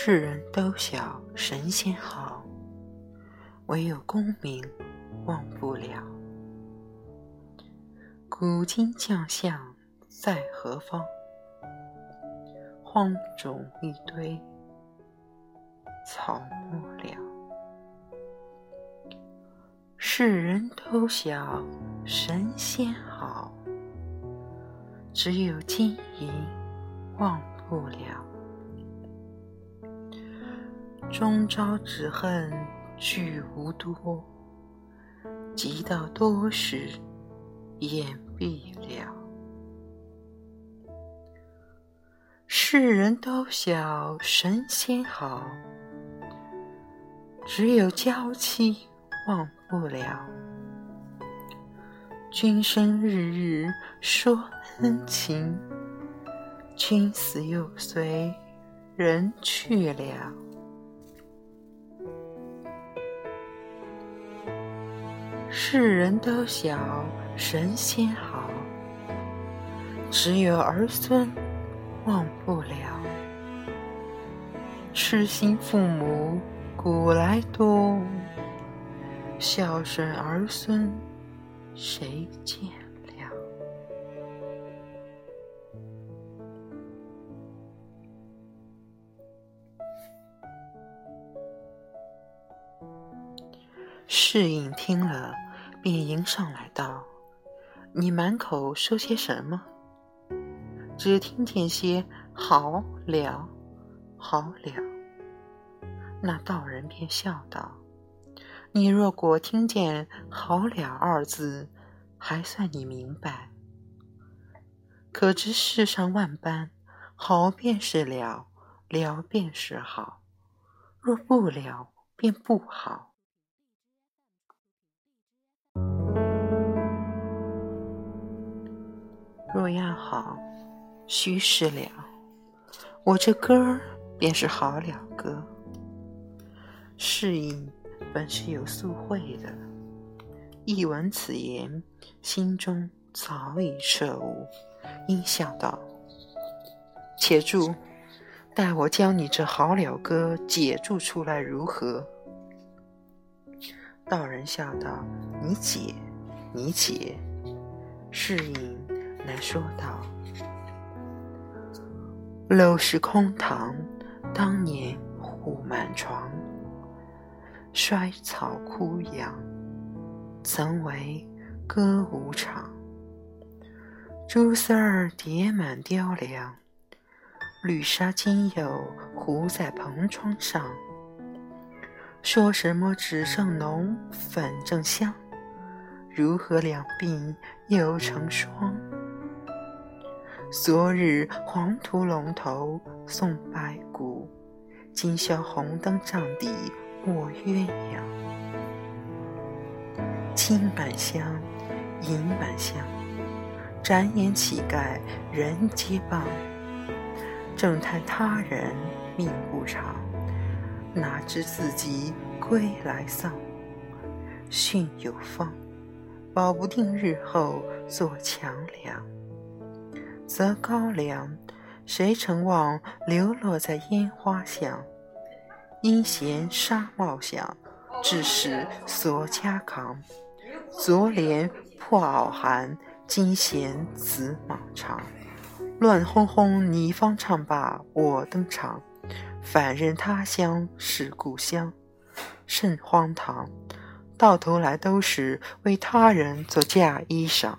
世人都晓神仙好，唯有功名忘不了。古今将相在何方？荒冢一堆草没了。世人都晓神仙好，只有金银忘不了。终朝只恨聚无多，及到多时眼闭了。世人都晓神仙好，只有娇妻忘不了。君生日日说恩情，君死又随人去了。世人都晓神仙好，只有儿孙忘不了。痴心父母古来多，孝顺儿孙谁见了？适应听了。便迎上来道：“你满口说些什么？只听见些好了，好了。”那道人便笑道：“你若果听见‘好了’二字，还算你明白。可知世上万般，好便是了，了便是好；若不了，便不好。”若要好，须是了。我这歌儿便是好了歌。适应本是有素慧的，一闻此言，心中早已彻悟，应笑道：“且住，待我将你这好了歌解注出来，如何？”道人笑道：“你解，你解。”适应。来说道：“陋室空堂，当年户满床。衰草枯杨，曾为歌舞场。蛛丝儿叠满雕梁，绿纱今又糊在蓬窗上。说什么纸正浓，粉正香，如何两鬓又成霜？”昨日黄土陇头送白骨，今宵红灯帐底卧鸳鸯。金满箱，银满箱，展眼乞丐人皆谤。正叹他人命不长，哪知自己归来丧。训有方，保不定日后做强梁。则高粱，谁曾望流落在烟花巷？因嫌纱帽响，致使锁枷扛。昨怜破袄寒，今嫌紫蟒长。乱哄哄，你方唱罢我登场，反认他乡是故乡，甚荒唐！到头来都是为他人做嫁衣裳。